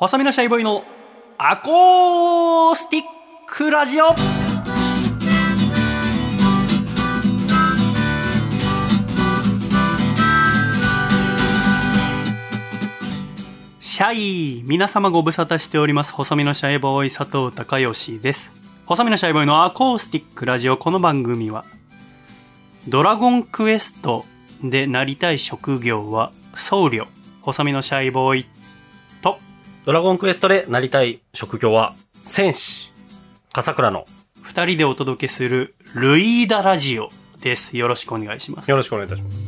細身のシャイボーイのアコースティックラジオ。シャイ皆様ご無沙汰しております。細身のシャイボーイ佐藤孝義です。細身のシャイボーイのアコースティックラジオ。この番組はドラゴンクエストでなりたい職業は僧侶。細身のシャイボーイドラゴンクエストでなりたい職業は、戦士。笠倉の。二人でお届けするルイーダラジオです。よろしくお願いします。よろしくお願いいたします。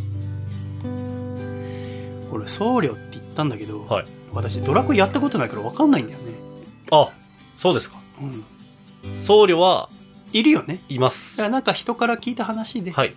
俺、僧侶って言ったんだけど、はい。私ドラクエやったことないから分かんないんだよね。あ、そうですか。うん。僧侶はいるよね。いまだす。なんか人から聞いた話ではい。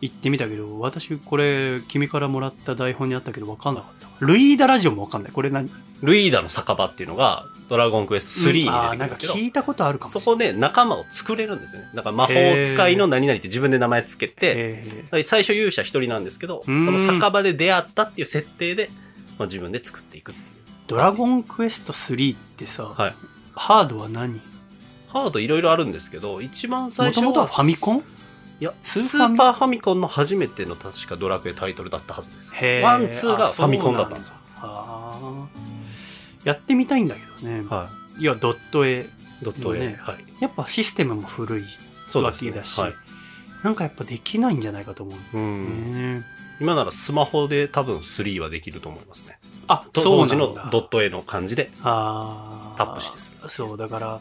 言ってみたけど、私これ君からもらった台本にあったけど分かんなかった。ルイーダラジオも分かんない。これ何？ルイーダの酒場っていうのが、ドラゴンクエスト3に出てるんですけど、なんか聞いたことあるかもしれそこで仲間を作れるんですよね。だから魔法使いの何々って自分で名前つけ。て、え最初勇者一人なんですけど、そうんの酒場で出会ったっていう設定で、まあ、自分で作っていくっていう。ドラゴンクエスト3ってさ、はい。ハードは何？ハードいろいろあるんですけど、一番最初もともとはファミコン？いや、ススーパーファミコンの初めての確かドラクエタイトルだったはずです。 one、two がファミコンだったんですよ。やってみたいんだけどね。はいや、ドット絵。い。ドット。ねはい。やっぱシステムも古いわけだし、はい。なんかやっぱできないんじゃないかと思ううん。ね。今ならスマホで多分3はできると思いますね。あ、当。時のドット A の感じで。あタップしてするそう、だから、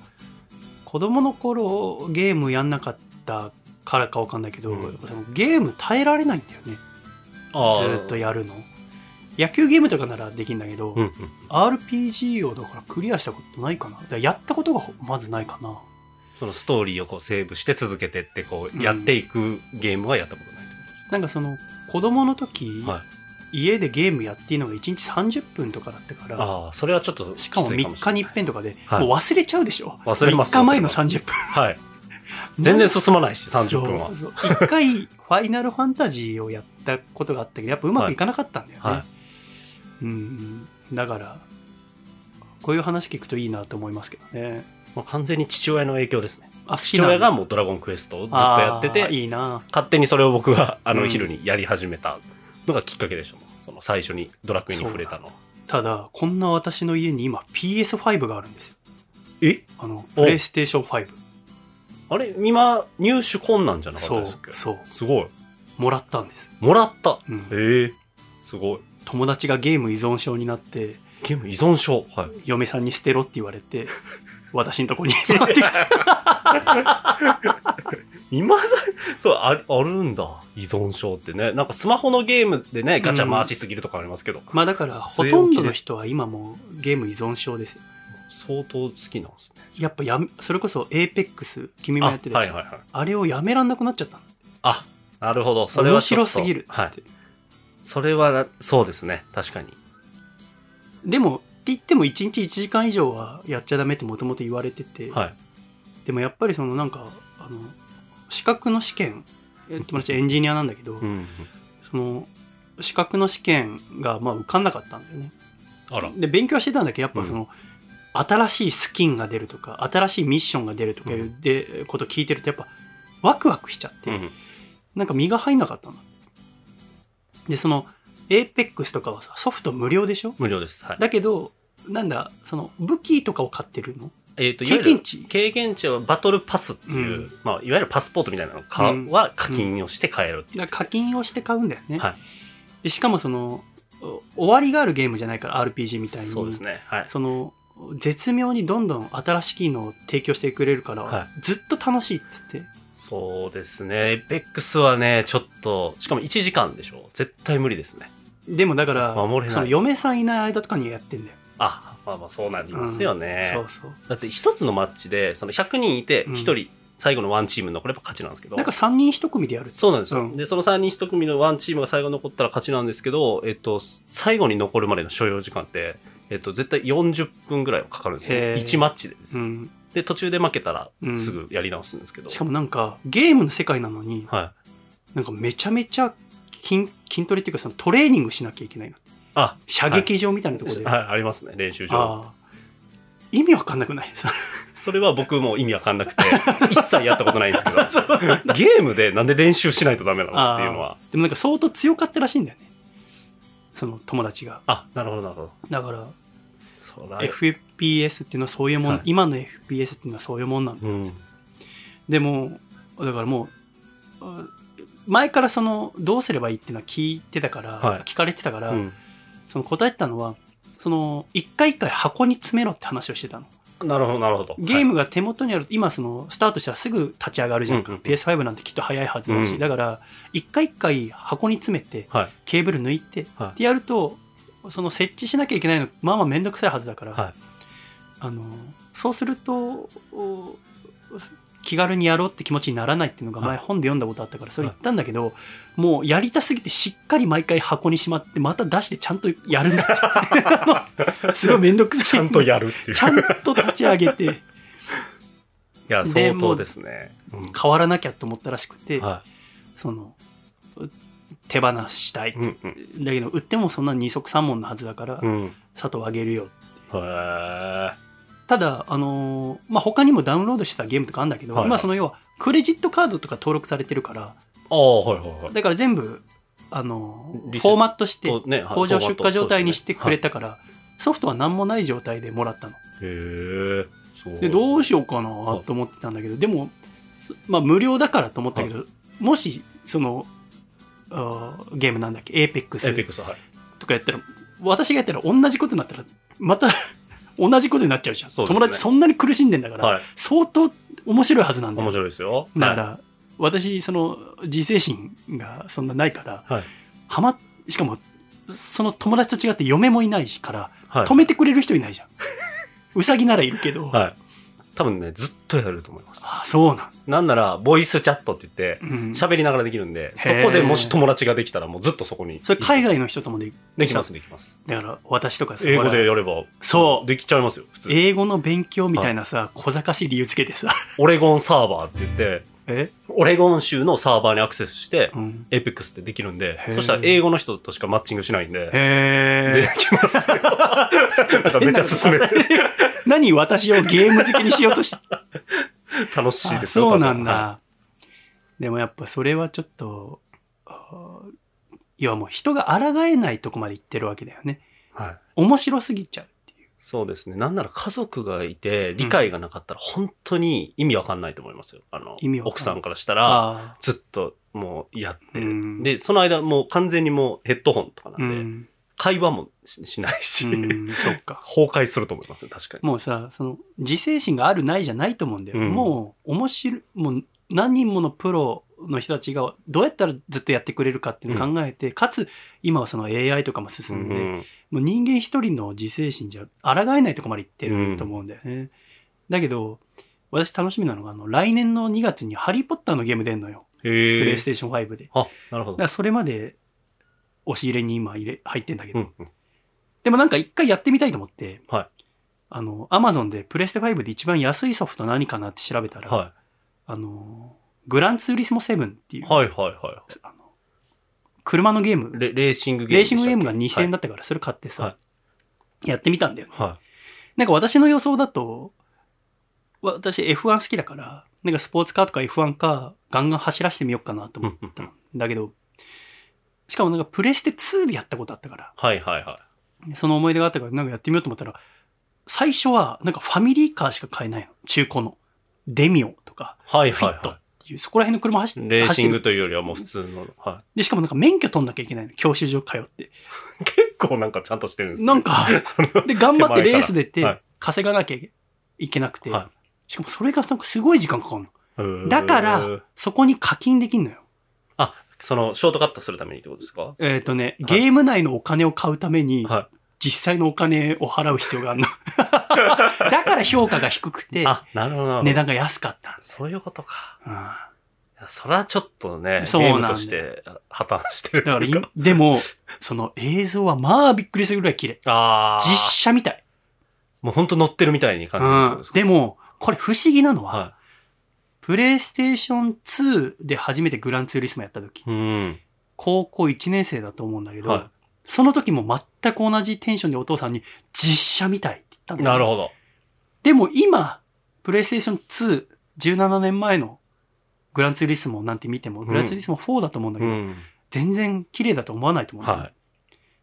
子供の頃ゲームやんなかったからかわかんないけど、うんゲーム耐えられないんだよね。あずーっとやるの。野球ゲームとかならできるんだけど、うんうん。RPG をだからクリアしたことないかな。だからやったことがまずないかな。そのストーリーをこうセーブして続けてってこうやっていくゲームはやったことないとなんかその子供の時。はい。家でゲームやっていいのが1日30分とかだったから、ああ、それはちょっとしかも3いかもしれない日に一遍とかで、はいもう忘れちゃうでしょ忘れます3日前の忘れます30分。はい。全然進まないし、30分はそう。そう一回、ファイナルファンタジーをやったことがあったけど、やっぱうまくいかなかったんだよね。はいうんうん。だから、こういう話聞くといいなと思いますけどね。もう完全に父親の影響ですね。あ、父親がもうドラゴンクエストをずっとやってて、いいな勝手にそれを僕があのうん昼にやり始めたのがきっかけでしたもん。その最初にドラクエに触れたの。ただ、こんな私の家に今 PS5 があるんですよ。え？あの、おプレイステーション5。あれ今、入手困難じゃなかったですっけ、そう。すごい。もらったんです。もらった？うんへえすごい。友達がゲーム依存症になって、ゲーム依存症？はい。嫁さんに捨てろって言われて、私のとこに持ってきた。今だ、そう、ああるんだ。依存症ってね。なんかスマホのゲームでね、ガチャ回しすぎるとかありますけど、まあだから、ほとんどの人は今もうゲーム依存症ですよ。相当好きなんですね。やっぱやめ、それこそ APEX、君もやってたじゃんあはいはいはい。あれをやめらんなくなっちゃったの。あ、なるほど。それは面白すぎるっつって。はい。それは、そうですね。確かに。でも、って言っても1日1時間以上はやっちゃダメってもともと言われてて、はい。でもやっぱりそのなんか、あの、資格の試験、え友達エンジニアなんだけど、うん。その、資格の試験がまあ受かんなかったんだよね。あら。で、勉強はしてたんだけど、やっぱその、新しいスキンが出るとか、新しいミッションが出るとかいううで、こと聞いてると、やっぱ、ワクワクしちゃって、うん。なんか身が入んなかったの。で、その、APEX とかはさ、ソフト無料でしょ？無料です。はい。だけど、なんだ、その、武器とかを買ってるの？えっ、と、経験値？経験値はバトルパスっていう、うんまあ、いわゆるパスポートみたいなのか、うんは課金をして買えるっていうだから課金をして買うんだよね。はいで、しかもその、お終わりがあるゲームじゃないから RPG みたいに。そうですね。はい。その、絶妙にどんどん新しい機能を提供してくれるから、はずっと楽しいっつって。そうですね。エペックスはね、ちょっと、しかも1時間でしょ。絶対無理ですね。でもだから、守れないその嫁さんいない間とかにやってんだよ。あ、まあまあそうなりますよね。うんそうそう。だって一つのマッチで、その100人いて、うん1人、最後のワンチーム残れば勝ちなんですけど。なんか3人1組でやるそうなんですよ。うんで、その3人1組のワンチームが最後残ったら勝ちなんですけど、えっと、最後に残るまでの所要時間って、えっと、絶対40分ぐらいはかかるんですよ。へー1マッチでです、うん。で、途中で負けたらうんすぐやり直すんですけど。しかもなんか、ゲームの世界なのに、はい。なんかめちゃめちゃ筋筋トレっていうかそのトレーニングしなきゃいけないな。あ、射撃場みたいなところで。はい、ありますね、練習場。意味わかんなくない？それは僕も意味わかんなくて、一切やったことないんですけど、ゲームでなんで練習しないとダメなのっていうのは。でもなんか相当強かったらしいんだよね。その友達が。あ、なるほど、なるほど。だから、そら、FPS っていうのはそういうもん、はい今の FPS っていうのはそういうもんなんだ。うん。でも、だからもう、あ前からその、どうすればいいっていうのは聞いてたから、はい聞かれてたから、うんその答えてたのは、その、一回一回箱に詰めろって話をしてたの。なるほど、なるほど。ゲームが手元にある、今その、スタートしたらすぐ立ち上がるじゃんか。うんうんうん PS5 なんてきっと早いはずだし、うんだから、一回一回箱に詰めて、はい。ケーブル抜いて、はいってやると、その設置しなきゃいけないの、まあまあめんどくさいはずだから、はい。あの、そうすると、お気軽にやろうって気持ちにならないっていうのが前はい本で読んだことあったからそれ言ったんだけど、もうやりたすぎてしっかり毎回箱にしまってまた出してちゃんとやるんだって すごいめんどくさいちゃんとやるっていう。ちゃんと立ち上げて いや、で相当ですね。うん変わらなきゃと思ったらしくて、はそのう手放したいい。うんうん。だけど売ってもそんな二足三門のはずだから、うん。佐藤あげるよへーただ、あのーまあ、他にもダウンロードしてたゲームとかあるんだけど、はいはい今その要はクレジットカードとか登録されてるからああ、はいはいはい。だから全部、あのーフォーマットして工場出荷状態にしてくれへたから、ソフトは何もない状態でもらったの。え。そう。でどうしようかなはいと思ってたんだけど、でも、そまあ、無料だからと思ったけど、もしそのあーゲームなんだっけ？エーペックスエピックス、はい。とかやったら私がやったら同じことになったらまた同じことになっちゃうじゃん、友達そんなに苦しんでんだから、はい。相当面白いはずなんだよ面白いですよ。だから、私その自制心がそんなないからはい。はましかもその友達と違って嫁もいないしから、はい。止めてくれる人いないじゃんうさぎならいるけど、はい。多分ね、ずっとやると思います。あそうなん、なんなら、ボイスチャットって言って、うん、喋りながらできるんで、そこでもし友達ができたらもうずっとそこに。それ海外の人ともでできます、できます。だから私とかさ英語でやれば、そうできちゃいますよ、普通に。英語の勉強みたいなさ、小賢しい理由つけてさオレゴンサーバーって言って、え、オレゴン州のサーバーにアクセスしてう、ん、 Apex ってできるんでへー、そしたら英語の人としかマッチングしないんで、へできますよ。めっちゃ進めて、何私をゲーム好きにしようとし 楽しいあですよ。そうなんだ、はでもやっぱそれはちょっとあー要はもう人が抗えないとこまで行ってるわけだよね。い。はい。面白すぎちゃうそうですね。なんなら家族がいて、理解がなかったら本当に意味わかんないと思いますよ。あの奥さんからしたら、あずっともうやってうん。る。で、その間もう完全にもうヘッドホンとかあなんで、うん、会話もししないし、うん、そっか。崩壊すると思いますね、確かに。もうさその自制心があるないじゃないと思うんだよ、うん。もう面白いもう何人ものプロの人たちがどうやったらずっとやってくれるかっていうのを考えて、かつ今はその AI とかも進んで、うんもう人間一人の自制心じゃ抗えないとこまで行ってると思うんだよね。だけど、私楽しみなのが、あの、来年の2月にハリーポッターのゲーム出んのよ。プレイス。テーション5で。あ、なるほど。らそれまで押し入れに今入れ、入ってんだけど。うんうん。でもなんか一回やってみたいと思って、はいあの、アマゾンでプレステ5で一番安いソフト何かなって調べたら、はあの、グランツーリスモ7っていう、い。はいはいはあの車のゲームい。レレーシングゲームレーシングゲームがでしたっけ2000円だったから、それ買ってさ、はやってみたんだよね。はい。はなんか私の予想だと、私 F1 好きだから、なんかスポーツカーとか F1 カーガンガン走らせてみようかなと思ったんだけど、しかもなんかプレステ2でやったことあったから、い。はいはいはい。その思い出があったからなんかやってみようと思ったら、最初はなんかファミリーカーしか買えないの。中古の。デミオとか、はいフィットていう、そこら辺の車走っい。てレーシングというよりはもう普通の。はで、しかもなんか免許取んなきゃいけないの。教習所通って。い。結構なんかちゃんとしてるんですねなんか、で、頑張ってレース出はて稼がなきゃいけなくて、はしかもそれがなんかすごい時間かかるの。い。だからそこに課金できんのよ。あ、その、ショートカットするためにってことですか？えっ、とね、ゲーム内のお金を買うために、は実際のお金を払う必要があるの。だから評価が低くい。て、あ、なるほどなるほど。値段が安かったそういうことか。うんそれはちょっとね、そうなんゲームとして破綻してるだから。でも、その映像はまあびっくりするぐらい綺麗。ああ。実写みたい。もう本当乗ってるみたいに感じるってことうんですか、でも、これ不思議なのは、はプレイステーション2で初めてグランツーリスモやった時、い。うん。高校1年生だと思うんだけど、はその時も全く同じテンションでお父さんに実写みたいって言ったんだよなるほど。でも今、プレイステーション2、17年前のグランツーリスモなんて見ても、グランツーリスモ4だと思うんだけど、うん。全然綺麗だと思わないと思うねはい。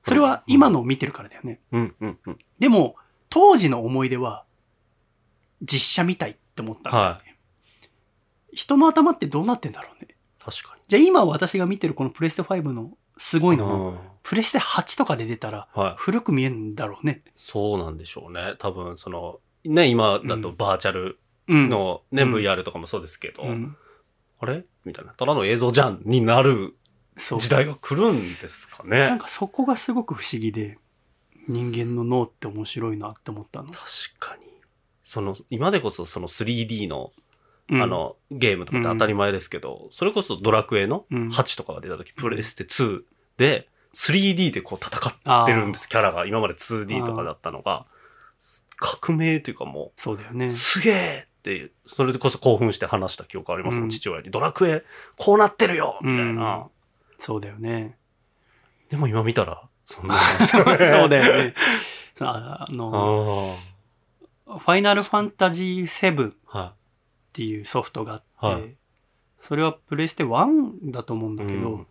それは今のを見てるからだよね。うんうんうん。でも、当時の思い出は、実写みたいって思ったんだよね。人の頭ってどうなってんだろうね。確かに。じゃあ今私が見てるこのプレステ5のすごいのも、うんプレステ8とかで出たらはい。古く見えるんだろうね。そうなんでしょうね。多分、その、ね、今だとバーチャルうん。のね、うん VR とかもそうですけど、うん。あれ？みたいな。ただの映像じゃんになる。時代が来るんですかね。なんかそこがすごく不思議で、人間の脳って面白いなって思ったの。確かに。その、今でこそその 3D の、うんあ、の、ゲームとかって当たり前ですけど、それこそドラクエのうん8とかが出た時、プレステ2で 3D でこう戦ってるんです、キャラが。今まで 2D とかだったのが、革命というかもそうだよねう、。すげえって、それでこそ興奮して話した記憶ありますもん、うん父親に。ドラクエ、こうなってるよみたいな。そうだよね。でも今見たら、そんな。そうだよね。ああの、あ。ファイナルファンタジー7っはていうソフトがあって、はいそれはプレステ1だと思うんい。だけど、うん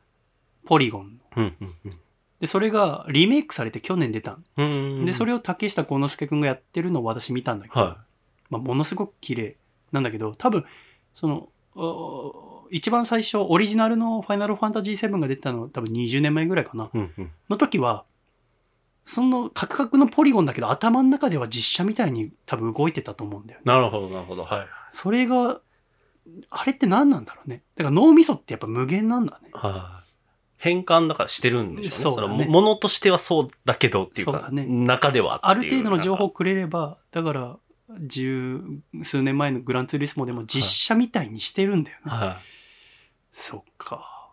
ポリゴンの。うんうんで、それがリメイクされて去年出たのうん。うん。で、それを竹下幸之助くんがやってるのを私見たんだけど、はまあ、ものすごく綺麗なんだけど、多分、その、お一番最初、オリジナルのファイナルファンタジー7が出たの多分20年前ぐらいかな。い。うんうん。の時は、そのカクカクのポリゴンだけど頭の中では実写みたいに多分動いてたと思うんだよね。なるほど、なるほど。はい。それが、あれって何なんだろうね。だから脳みそってやっぱ無限なんだね。はい。変換だからしてるんでしょうね。そうだねのものとしてはそうだけどっていうか、そうだね中ではある程度の情報をくれれば、だから、十数年前のグランツーリスモでも実写みたいにしてるんだよね。はそっか。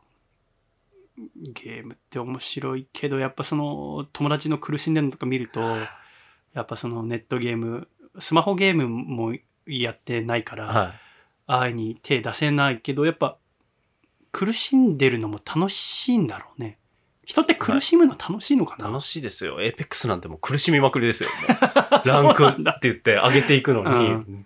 ゲームって面白いけど、やっぱその友達の苦しんでるのとか見ると、やっぱそのネットゲーム、スマホゲームもやってないから、い。はい。あいに手出せないけど、やっぱ苦しんでるのも楽しいんだろうね。人って苦しむの楽しいのかな、楽しいですよ。エーペックスなんてもう苦しみまくりですよ。ランクって言って上げていくのに、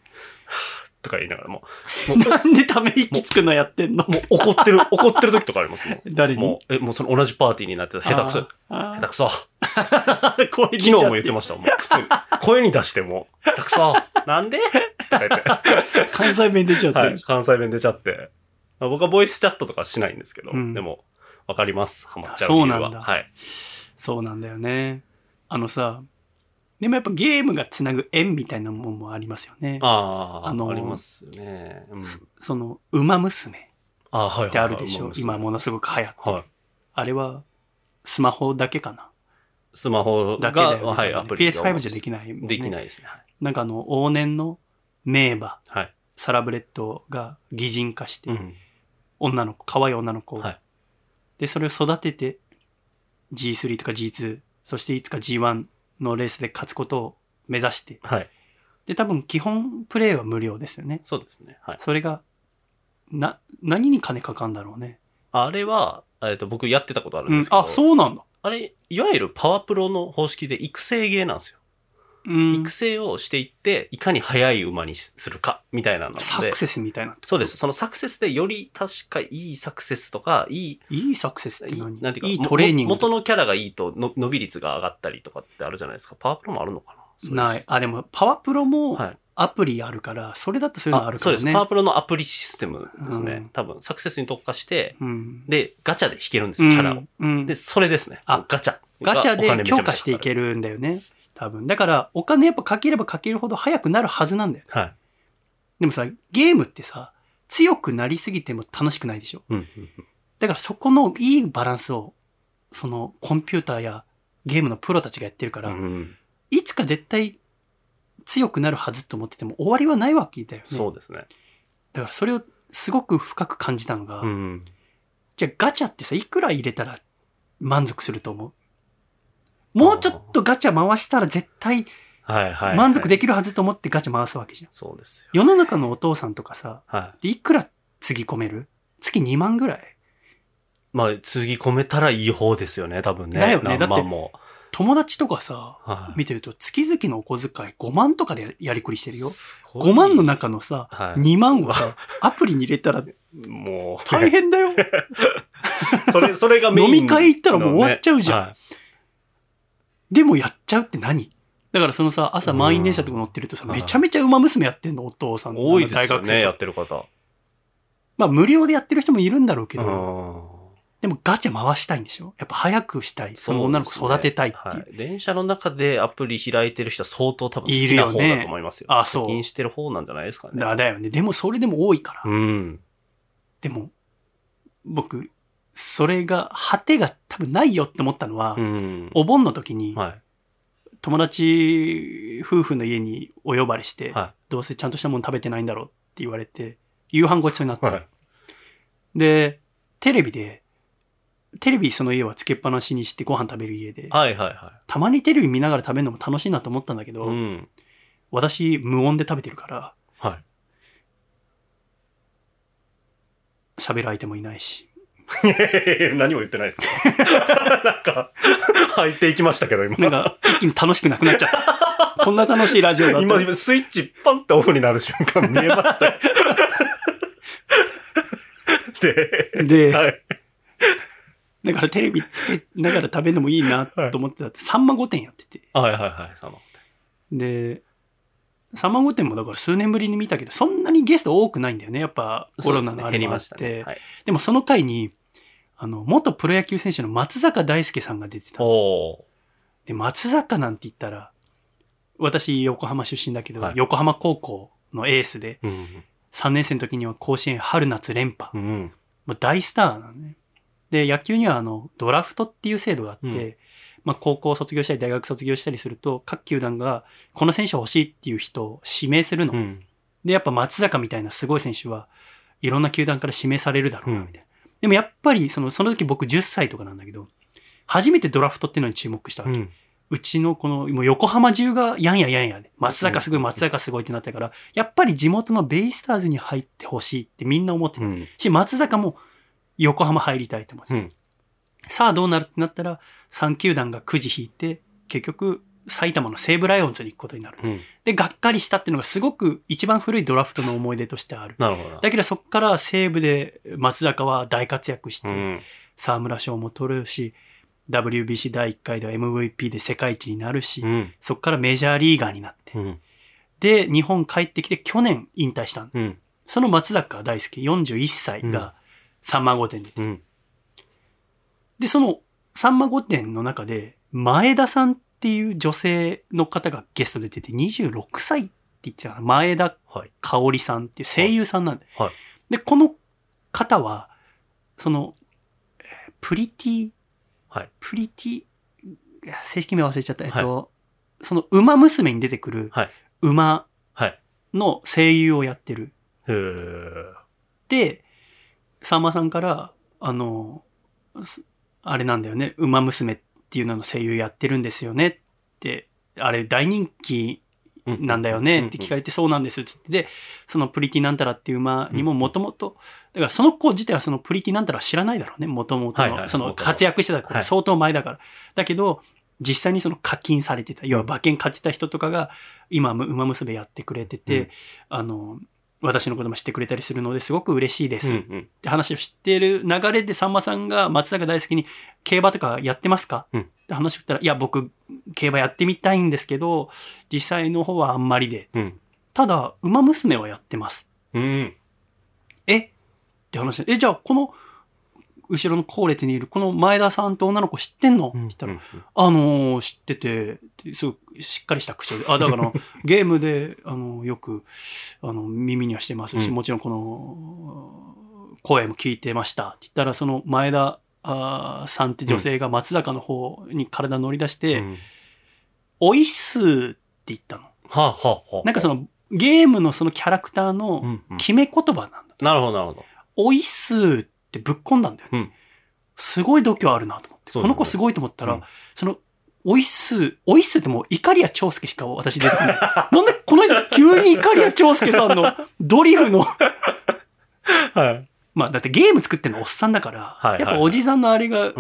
とか言いながらも なんでため息つくのやってんの？う、もう怒ってる、怒ってる時とかありますもん。誰に？もう、え、もうその同じパーティーになってた。下手くそ。あ下手くそ。昨日も言ってましたもう普通に。声に出しても、下手くそ。なんで？とか言って。た。関西弁出ちゃってる。はい。関西弁出ちゃって。まあ僕はボイスチャットとかしないんですけど、うんでも、わかります。ハマっちゃうそう理由は。なんだはい。そうなんだよね。あのさ、でもやっぱゲームがつなぐ縁みたいなもんもありますよね。ああ、あのーありますよね。うん。そその、馬娘。ってあるでしょ？もう今ものすごく流行ってる。はい。あれは、スマホだけかな？スマホが、だけだよね。はい、アプリが PS5 じゃできないもんね。できないですね。なんかあの、往年の名馬、はい。サラブレッドが擬人化して、うん。女の子、可愛い女の子を、はいで、それを育てて、G3 とか G2、そしていつか G1 のレースで勝つことを目指して、はい。で、多分基本プレイは無料ですよね。そうですね。はい。それが、な、何に金かかんだろうね。あれは、えっと、僕やってたことあるうんんです、けど、あ、そうなんだ。あれ、いわゆるパワプロの方式で育成ゲーなんですよ。うん育。成をしていって、いかに速い馬にするか、みたいなので。サクセスみたいな。そうです。そのサクセスでより確かいいサクセスとか、いい、いいサクセスっていい何なんていうか、いいトレーニングも元のキャラがいいとの伸び率が上がったりとかってあるじゃないですか。パワープロもあるのかな？ない。あ、でも、パワプロもはい。アプリあるから、それだとそういうのあるからね。そうです。パワープロのアプリシステムですね。うん多分、サクセスに特化して、うん。で、ガチャで引けるんですよ、キャラを。うん。うんで、それですね。あガチャ。ガチャで強化している。けるんだよね。多分。だから、お金やっぱかければかけるほど速くなるはずなんだよ。はい。でもさ、ゲームってさ、強くなりすぎても楽しくないでしょ？うんうんうん。だからそこのいいバランスを、そのコンピューターやゲームのプロたちがやってるから、うんいつか絶対強くなるはずと思ってても終わりはないわけだよね。そうですね。だからそれをすごく深く感じたのが、うん。じゃあガチャってさ、いくら入れたら満足すると思う？もうちょっとガチャ回したら絶対はいはい。満足でききるはずと思ってガチャ回すわけじゃん。そうですよ。世の中のお父さんとかさ、はでいくらつぎ込める？月2万ぐらい？まあ、つぎ込めたらいい方ですよね、多分ね。だよね何万も。友達とかさ、はい見てると月々のお小遣い5万とかでやりくりしてるよ。すごい5万の中のさ、はい2万をさ、アプリに入れたらもう、大変だよ。それ、それがメイン飲み会行ったらもう終わっちゃうじゃんはいでもやっちゃうって何？だからそのさ、朝満員電車とか乗ってるとさ、うんめちゃめちゃ馬娘やってんの、お父さん多いですよね、大学生やってる方。まあ無料でやってる人もいるんだろうけど、うんでもガチャ回したいんでしょ？やっぱ早くしたい。その女の子育てたいっていう。そうねはい電車の中でアプリ開いてる人は相当多分好いきな方だと思いますよ。あそう課金してる方なんじゃないですかね。だだよね。でもそれでも多いから。うん。でも、僕、それが、果てが多分ないよって思ったのは、うん。お盆の時に、はい。友達夫婦の家にお呼ばれして、はどうせちゃんとしたもの食べてないんだろうって言われて、夕飯ごちそうになっい。て、はい。で、テレビで、テレビその家はつけっぱなしにしてご飯食べる家で、はいはいはたまにテレビ見ながら食べるのも楽しいなと思ったんだけい。ど、うん。私無音で食べてるから、はい。喋る相手もいないし。いやいや何も言ってないですよ。なんか、入っていきましたけど、今。なんか、一気に楽しくなくなっちゃった。こんな楽しいラジオだ今、と。今スイッチパンってオフになる瞬間見えましたよ。で、で、はい。だからテレビつけながら食べるのもいいなと思ってたって、さんま御殿やってて。はいはいはい。そので、さんま御殿もだから数年ぶりに見たけど、そんなにゲスト多くないんだよね。やっぱコロナのあれもあっ。そうですね減りましてたね。はい。でもその回に、あの、元プロ野球選手の松坂大輔さんが出てた。で、松坂なんて言ったら、私横浜出身だけど、はい横浜高校のエースで、うん。3年生の時には甲子園春夏連覇。うん。もう大スターなのね。で、野球にはあの、ドラフトっていう制度があって、うんまあ、高校卒業したり大学卒業したりすると、各球団が、この選手欲しいっていう人を指名するの。うん。で、やっぱ松坂みたいなすごい選手はいろんな球団から指名されるだろうな、うんみたいな。でもやっぱり、その、その時僕10歳とかなんだけど、初めてドラフトっていうのに注目したわけ。うん。うちのこの、もう横浜中がやんややんやで、松坂すごい、松坂すごいってなったから、やっぱり地元のベイスターズに入ってほしいってみんな思ってた。うん。し、松坂も横浜入りたいと思ってた。うん。さあどうなるってなったら、3球団がくじ引いて、結局、埼玉の西武ライオンズに行くことになる。うん。で、がっかりしたっていうのがすごく一番古いドラフトの思い出としてある。なるほど。だけどそこから西武で松坂は大活躍して、うん。沢村賞も取るし、WBC 第1回では MVP で世界一になるし、うん。そこからメジャーリーガーになって、うん。で、日本帰ってきて去年引退したうん。その松坂大輔41歳が3万5点で、うん。で、その3万5点の中で、前田さんっていう女性の方がゲストで出てて、26歳って言ってた。前田はい。香織さんっていう声優さんなんで。はいで、この方は、その、えープリティ、はい。プリティ、正式名忘れちゃった。えっと、その馬娘に出てくるはい。馬はい。の声優をやってる。で、さんまさんから、あの、すあれなんだよね、馬娘っていうのの声優やってるんですよね。って、あれ大人気なんだよね。って聞かれて、そうなんですっつって、で、そのプリティなんたらっていう馬にももともと、だからその子自体はそのプリティなんたら知らないだろうね、もともとの、その活躍してた子はい。相当前だから。だけど、実際にその課金されてた、要は馬券買ってた人とかが、今、馬娘やってくれてて、うん。あの、私のことも知ってくれたりするのですごく嬉しいです。っ。て話を知っている流れでさんまさんが松坂大輔に競馬とかやってますか、うんって話を振ったら、いや、僕、競馬やってみたいんですけど、実際の方はあんまりで。うん。ただ、馬娘はやってます。うん。え？って話で、え、じゃあ、この、後ろの後列にいる、この前田さんと女の子知ってんの？って言ったら、うんあのー知ってて、すごいしっかりした口調で、あ、だから、ゲームで、あの、よく、あの、耳にはしてますし、うんもちろんこの、声も聞いてましたって言ったら、その前田あーさんって女性が松坂の方に体乗り出して、うんおいっすーって言ったの。はあ、はあ、はあ。なんかその、ゲームのそのキャラクターうのんうん決め言葉なんだ。なるほど、なるほど。おいっすーってぶっ込んだんだよね。うんすごい度胸あるなと思って。ねこの子すごいと思ったら、うんその、おいっすー、おいっすーってもう、イカリア長介しか私出てこない。なんでこの間急にイカリア長介さんの ドリフのはい。まあだってゲーム作ってるのおっさんだから、はいはいやっぱおじさんのあれが。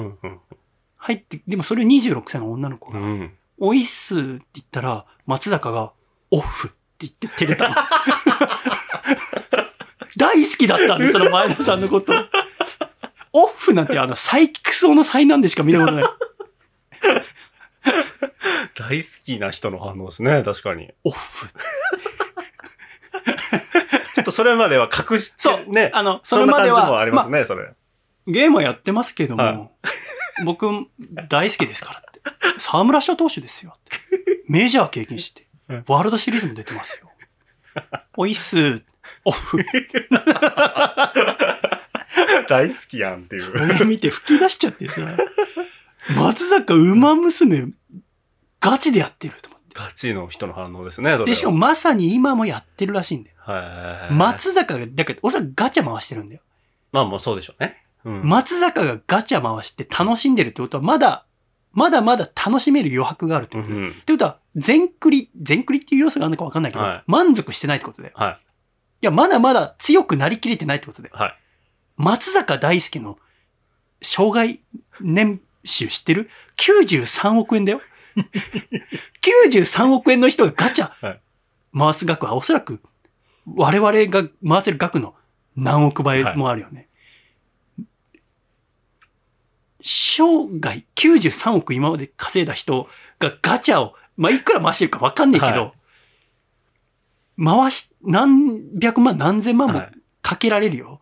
入って、でもそれを26歳の女の子が、うん。おいっすって言ったら、松坂が、オフって言って照れたの。大好きだったんで、その前田さんのこと。オフなんてあの、サイキクソの災難でしか見たことない。大好きな人の反応ですね、確かに。オフ。ちょっとそれまでは隠して、そうね。あの、それまでは、感じもありますまね、それ。あゲームはやってますけども、は僕大好きですからって。沢村賞投手ですよって。メジャー経験してうん、ワールドシリーズも出てますよ。おいっす。オフ。大好きやんっていう。それ見て吹き出しちゃってさ、松坂馬娘、ガチでやってると思って。ガチの人の反応ですね。で、しかもまさに今もやってるらしいんだよ。はい。松坂が、だけど、おそらくガチャ回してるんだよ。まあもうそうでしょうね。うん。松坂がガチャ回して楽しんでるってことは、まだ、まだまだ楽しめる余白があるってこと。うんってことは、全クリ、全クリっていう要素があるのか分かんないけど、はい満足してないってことだよ。はい。いや、まだまだ強くなりきれてないってことだよ。はい。松坂大輔の障害年収知ってる ?93 億円だよ。93億円の人がガチャはい回す額はおそらく我々が回せる額の何億倍もあるよね。生涯93億今まで稼いだ人がガチャを、まあ、いくら回してるか分かんないけど、回し、何百万何千万もはいかけられるよ。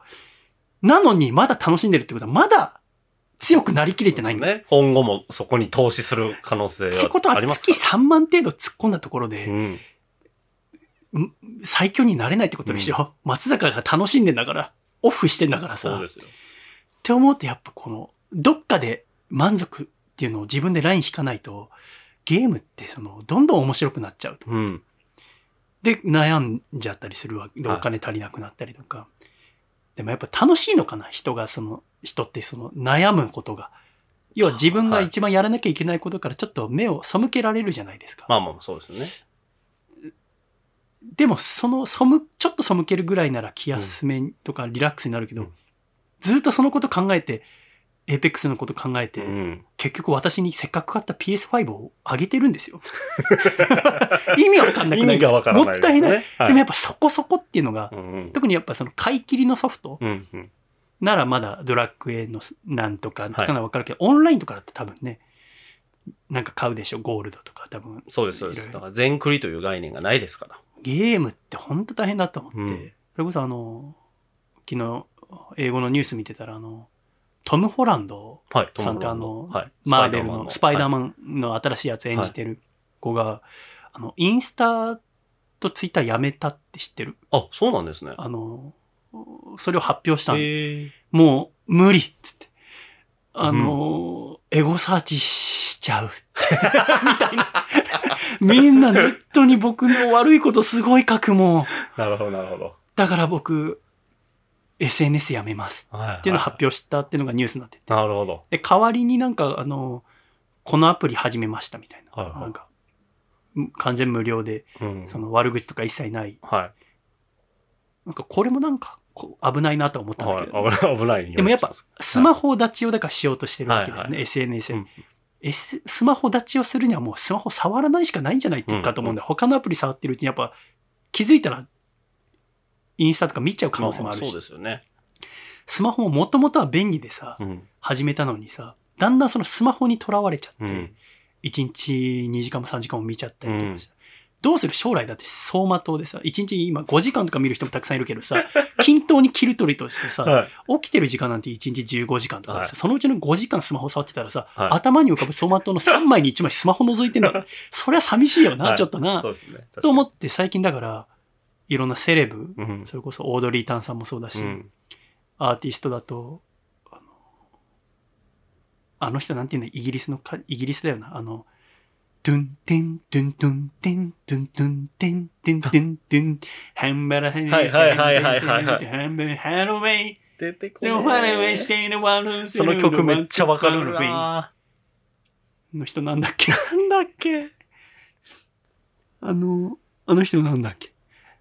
なのにまだ楽しんでるってことはまだ強くなりきれてないんだよ。ね。今後もそこに投資する可能性ってことははあります月3万程度突っ込んだところで、うん。最強になれないってことでしょ、松坂が楽しんでんだから、オフしてんだからさ。っそうですよ。て思うとやっぱこの、どっかで満足っていうのを自分でライン引かないと、ゲームってその、どんどん面白くなっちゃうと。うん。で、悩んじゃったりするわけで、はいお金足りなくなったりとか。でもやっぱ楽しいのかな？人がその、人ってその悩むことが。要は自分が一番やらなきゃいけないことからちょっと目を背けられるじゃないですか。まあまあそうですよね。でもその背ちょっと背けるぐらいなら気休めとかリラックスになるけど、うんずっとそのこと考えて、エーペックスのこと考えて、うん。結局私にせっかく買った PS5 をあげてるんですよ。意味わかんなくないです 意味がわか。もったいない。はでもやっぱそこそこっていうのが、うんうん。特にやっぱその買い切りのソフトうんうん。ならまだドラッグ A のなんとかとかならわかるけど、オンラインとかだって多分ね、なんか買うでしょ、ゴールドとか多分。そうです、そうです。だから全クリという概念がないですから。ゲームって本当大変だと思って、うんそれこそあの、昨日英語のニュース見てたらあの、トム・ホランドはい。さんってあの。マーベルのスパイダーン。マンの新しいやつ演じてる子が、あの、インスタとツイッターやめたって知ってる？あ、そうなんですね。あの、それを発表した。もう無理っつって。あの、エゴサーチしちゃうって。みたいな。みんなネットに僕の悪いことすごい書くもん。なるほど、なるほど。だから僕、SNS やめますはい。っていうのを発表したっていうのがニュースになってて。なるほど。で、代わりになんか、あの、このアプリ始めましたみたいな。はいはいなんか、うん完全無料で、うん。その悪口とか一切ない。はい。なんかこれもなんか危ないなとは思ったんだはい。けど、危ない、危ないに。でもやっぱスマホ立ちをだからしようとしてるわけだよね、はいはい SNS に、うん S。スマホ立ちをするにはもうスマホ触らないしかないんじゃないかと思うんだよ。他のアプリ触ってるうちにやっぱ気づいたらインスタとか見ちゃう可能性もあるし、まそうですよね。スマホももともとは便利でさ、うん。始めたのにさ、だんだんそのスマホにとらわれちゃって、うん1日2時間も3時間も見ちゃったりとうんかして、どうする将来だって走馬灯でさ、1日今5時間とか見る人もたくさんいるけどさ、均等に切り取りとしてさ、はい。起きてる時間なんて1日15時間とかでさ、はいそのうちの5時間スマホ触ってたらさ、はい頭に浮かぶ走馬灯の3枚に1枚スマホ覗いてんだ。そりゃ寂しいよな、はいちょっとな。ね。と思って最近だから、いろんなセレブ、うん。それこそオードリー・タンさんもそうだし、うん。アーティストだと、あの、あの人なんていうの、イギリスのか、イギリスだよな、あの、トゥンテン、トゥントゥンテン、トゥントゥンテン、トゥントゥントゥン、ハンバラハンはいはいはいはいはいはい。ハンバラハロウェイ、出てこその曲めっちゃわかるなの人なんだっけ？なんだっけ？あの、あの人なんだっけ？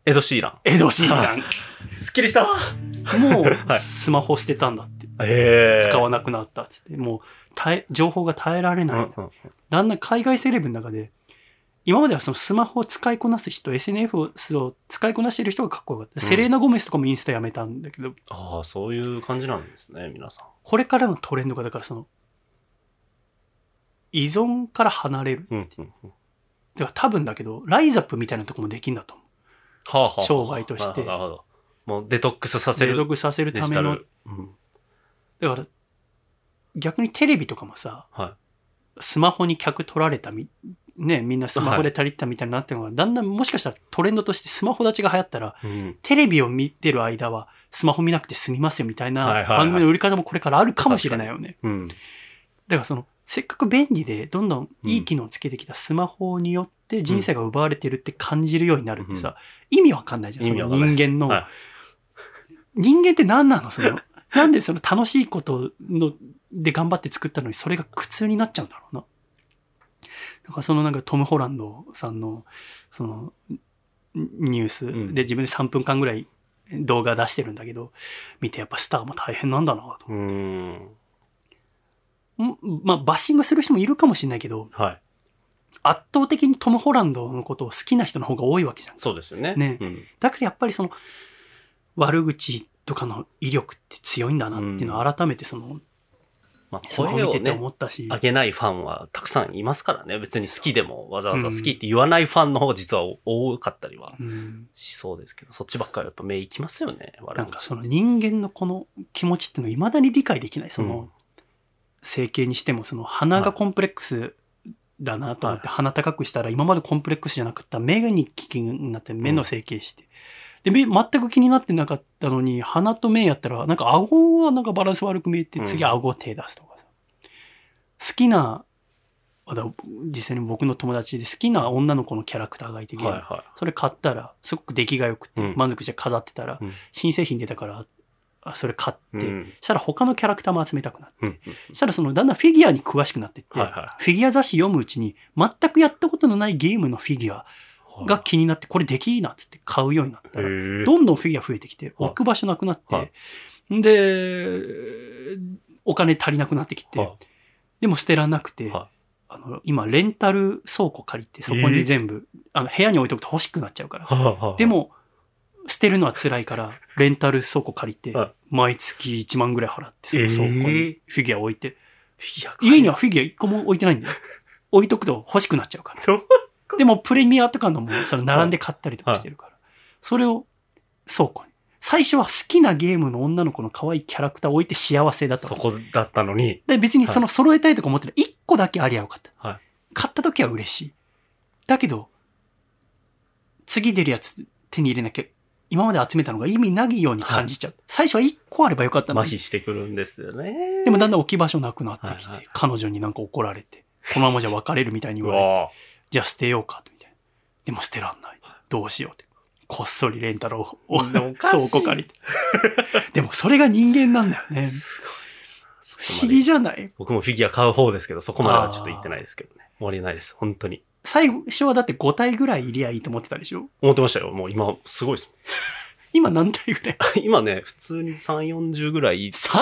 エド・シーラン。エド・シーラン。すっきりしたわもう はいスマホ捨てたんだって。使わなくなったっつって。もう耐え、情報が耐えられない。うんうんだんだん海外セレブの中で、今まではそのスマホを使いこなす人、SNF を使いこなしてる人がかっこよかった。うんセレーナ・ゴメスとかもインスタやめたんだけど、ああ、そういう感じなんですね、皆さん。これからのトレンドが、だからその、依存から離れる。うんうんうん。だから多分だけど、ライザップみたいなとこもできんだと思はあ商売としてなるほど。なるほどもうデトックスさう。せる。継続させるための、うんだから、逆にテレビとかもさ、はスマホに客取られたみ、ね、みんなスマホで足りたみたいになってるのが、だんだんもしかしたらトレンドとしてスマホ立ちが流行ったら、い。うん。テレビを見てる間はスマホ見なくて済みますよみたいなはいはいはい番組の売り方もこれからあるかもしれないよね。うん。だからその、せっかく便利でどんどんいい機能をつけてきたスマホによって人生が奪われてるって感じるようになるってさ、意味わかんないじゃん。その人間の、はい人間って何なの？その、なんでその楽しいことので頑張って作ったのにそれが苦痛になっちゃうんだろうな。だからそのなんかトム・ホランドさんのそのニュースうんで自分で3分間ぐらい動画出してるんだけど、見てやっぱスターも大変なんだなと。うん。んまあバッシングする人もいるかもしれないけど、はい。圧倒的にトム・ホランドのことを好きな人の方が多いわけじゃん。そうですよね。ねうん。だからやっぱりその悪口とかの威力って強いんだなっていうのを改めてその、まあ、スマホ声をね見てて思、ったし、上げないファンはたくさんいますからね。別に好きでもわざわざ好きって言わないファンの方が実は多かったりはうん、しそうですけど、そっちばっかりやっぱ目いきますよね。なんかその人間のこの気持ちっていうのを未だに理解できない。その、うん整形にしてもその鼻がコンプレックスだなと思って鼻高くしたら今までコンプレックスじゃなかった目に危険になって目の整形して。で、目全く気になってなかったのに鼻と目やったらなんか顎はなんかバランス悪く見えて次うん。顎手出すとかさ。好きな、実際に僕の友達で好きな女の子のキャラクターがいてそれ買ったら、すごく出来が良くてうん。満足して飾ってたら、うん。新製品出たから、あそれ買って、い。うん。したら他のキャラクターも集めたくなって、うん。したらそのだんだんフィギュアに詳しくなってって、はいはフィギュア雑誌読むうちに、全くやったことのないゲームのフィギュアい。が気になって、これできいいなっつって買うようになったら、どんどんフィギュア増えてきて、はい置く場所なくなって、はで、お金足りなくなってきて、はでも捨てらんなくて、はあの今、レンタル倉庫借りて、そこに全部、あの部屋に置いとくと欲しくなっちゃうから。で、も、捨てるのは辛いから、レンタル倉庫借りてはい、毎月1万ぐらい払って、その倉庫えにーフィギュア置いて、フィギュア家にはフィギュア1個も置いてないんだよ。置いとくと欲しくなっちゃうから。でも、プレミアとかのも、その並んで買ったりとかしてるから。それを倉庫に。最初は好きなゲームの女の子の可愛いキャラクターを置いて幸せだったそのこだったのに。で、別にその揃えたいとか思ってる1個だけありゃよかった。はい。買った時は嬉しい。だけど、次出るやつ手に入れなきゃ、今まで集めたのが意味ないように感じちゃう。最初は1個あればよかったのに。麻痺してくるんですよね。でもだんだん置き場所なくなってきて、はいはい彼女になんか怒られて、このままじゃ別れるみたいにう言われて、わじゃあ捨てようかとみたいな。でも捨てらんない。どうしようって。こっそりレンタルを、倉庫借りて。でもそれが人間なんだよね。すごい。不思議じゃない？僕もフィギュア買う方ですけど、そこまではちょっと言ってないですけどね。終わりないです。本当に。最初はだって5体ぐらいいりゃいいと思ってたでしょ？思ってましたよ。もう今、すごいです。今何体ぐらい？今ね、普通に3、40ぐらい ?3、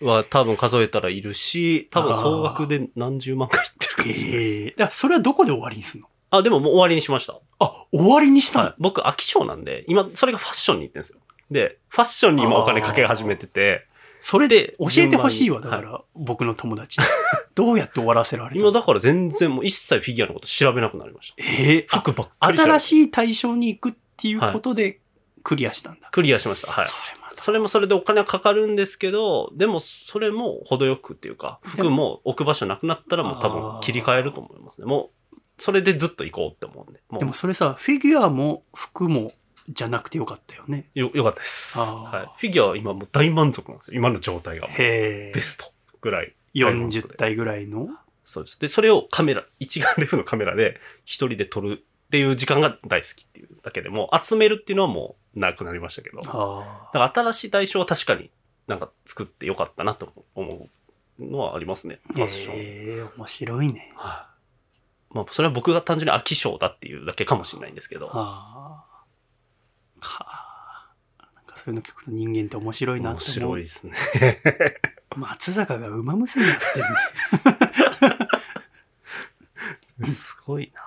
40? は多分数えたらいるし、多分総額で何十万かいってるかもしれないです。ええだからそれはどこで終わりにすんの？あ、でももう終わりにしました。あ、終わりにしたの、はい。僕、飽き性なんで、今、それがファッションに行ってるんですよ。で、ファッションに今お金かけ始めてて、それで教えてほしいわ、順番にだから、僕の友達。どうやって終わらせられ今だから全然もう一切フィギュアのこと調べなくなりました。ええ服ばっかり調べ新しい対象に行くっていうことでクリアしたんだ。クリアしました。はい。それまたそれもそれでお金はかかるんですけど、でもそれも程よくっていうか、服も置く場所なくなったらもう多分切り替えると思いますね。もう、それでずっと行こうって思うんで。でもそれさ、フィギュアも服もじゃなくてよかったよね。よ、よかったです。はい。フィギュアは今もう大満足なんですよ。今の状態が。へえベ。ストぐらい。大満足40で体ぐらいの？そうです。で、それをカメラ、一眼レフのカメラで一人で撮るっていう時間が大好きっていうだけでも、集めるっていうのはもうなくなりましたけど。だかあら新しい対象は確かになんか作ってよかったなと思うのはありますね。フあ。ァッション。ええ面白いね。はい。まあ、それは僕が単純に飽き性だっていうだけかもしれないんですけど。ああ。かそういうの聞くと人間って面白いな面って思う白いで。すね。松坂が馬娘やってんね。すごいな。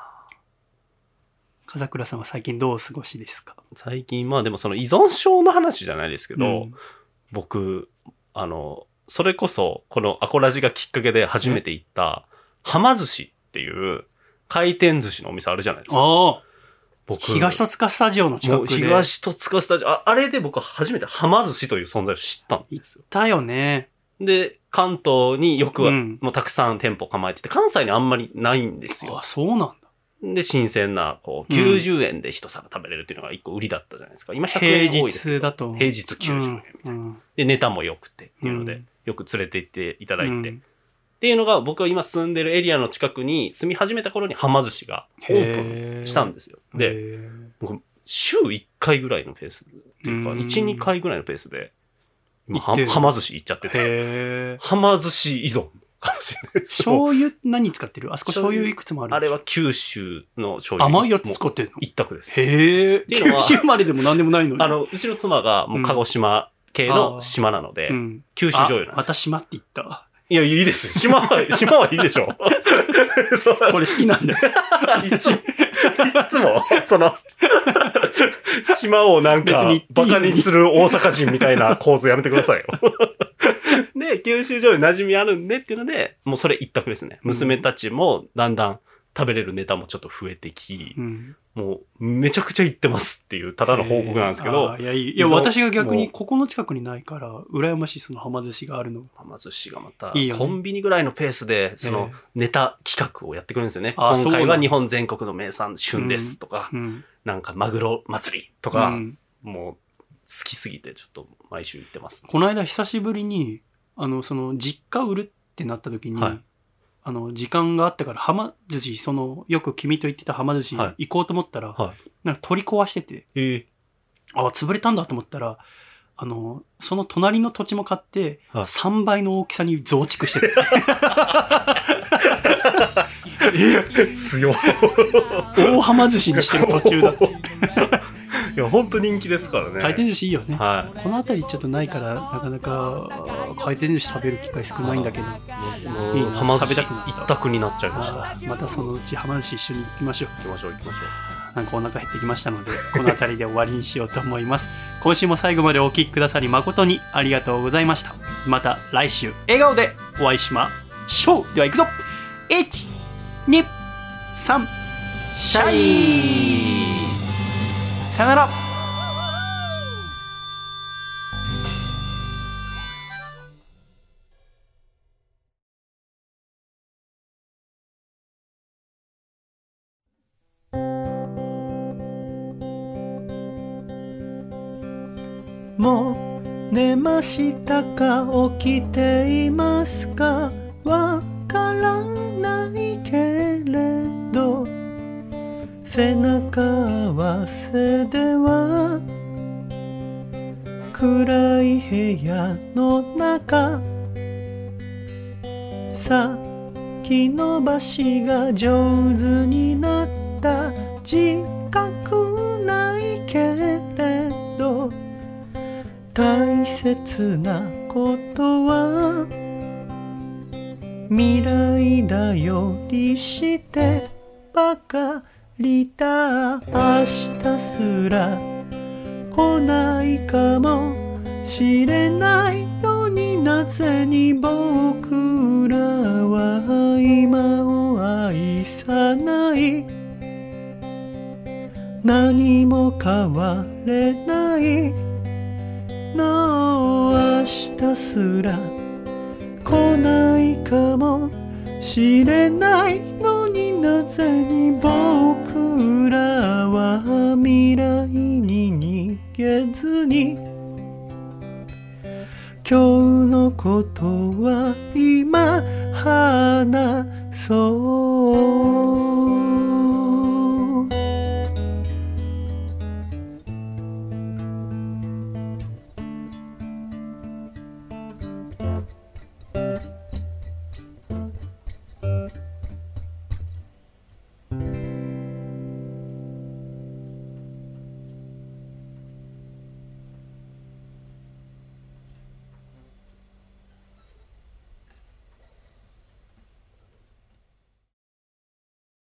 風倉さんは最近どうお過ごしですか？最近、まあでもその依存症の話じゃないですけど、うん僕、あの、それこそ、このアコラジがきっかけで初めて行った、はま寿司っていう回転寿司のお店あるじゃないですか。ああ、僕、東戸塚スタジオの近くで。東戸塚スタジオ、ああれで僕初めてはま寿司という存在を知ったんですよ。だよね。で、関東によくは、うんもうたくさん店舗構えてて、関西にあんまりないんですよあ、。そうなんだ。で、新鮮な、こう、うん90円で一皿食べれるっていうのが一個売りだったじゃないですか。今100円平多いですけど。日だと。平日90円みたいな。うんうんで、ネタも良くてっていうので、うんよく連れて行っていただいて。うんっていうのが、僕は今住んでるエリアの近くに住み始めた頃にはま寿司がオープンしたんですよ。で、僕、週1回ぐらいのペースっていうか、うん1、2回ぐらいのペースで、今はま寿司行っちゃってて、はま寿司依存かもしれないです。醤油何使ってる？あそこ醤油いくつもあるあれは九州の醤油。甘いやつ使ってんの？一択です。へえ。九州まででも何でもないのに。あの、うちの妻がもう鹿児島系の島なので、うん。九州醤油あなんですよ。また島って言った。いや、いいですよ。島は、島はいいでしょう。そうこれ好きなんだよ。いついつも、その、島をなんか別に、バカにする大阪人みたいな構図やめてくださいよ。で、九州醤油馴染みあるんでっていうので、もうそれ一択ですね。うん娘たちもだんだん食べれるネタもちょっと増えてき、うん。もうめちゃくちゃ行ってますっていうただの報告なんですけどあー、いや、いや、私が逆にここの近くにないから、羨ましいそのはま寿司があるの。はま寿司がまた、いいよねコンビニぐらいのペースで、そのええネタ企画をやってくれるんですよね。あそうなんだ今回は日本全国の名産旬ですとか、うん。なんかマグロ祭りとか、うんもう好きすぎてちょっと毎週行ってます。この間久しぶりに、あの、その、実家売るってなった時に、はいあの、時間があったから、はま寿司、その、よく君と言ってたはま寿司はい行こうと思ったら、はなんか取り壊してて、い。えあ、潰れたんだと思ったら、あの、その隣の土地も買って、はい3倍の大きさに増築してる。え強い。大はま寿司にしてる途中だって。いや、本当人気ですからね。回転寿司いいよね。はこの辺りちょっとないから、なかなか回転寿司食べる機会少ないんだけど、い。い食べたくなった一択になっちゃいました。またそのうちはま寿司一緒に行きましょう。行きましょう行きましょなんかお腹減ってきましたので、この辺りで終わりにしようと思います。今週も最後までお聴きくださり誠にありがとうございました。また来週、笑顔でお会いしましょうでは行くぞ !1、2、3、シャイさよなら。もう寝ましたか？起きていますか？わからない背中合わせでは暗い部屋の中先延ばしが上手になった。自覚ないけれど大切なことは未来だよりしてばかりだ明日すら来ないかもしれないのになぜに僕らは今を愛さない。何も変われない。の明日すら来ないかもしれないのになぜに僕げずに。今日のことは今話そう。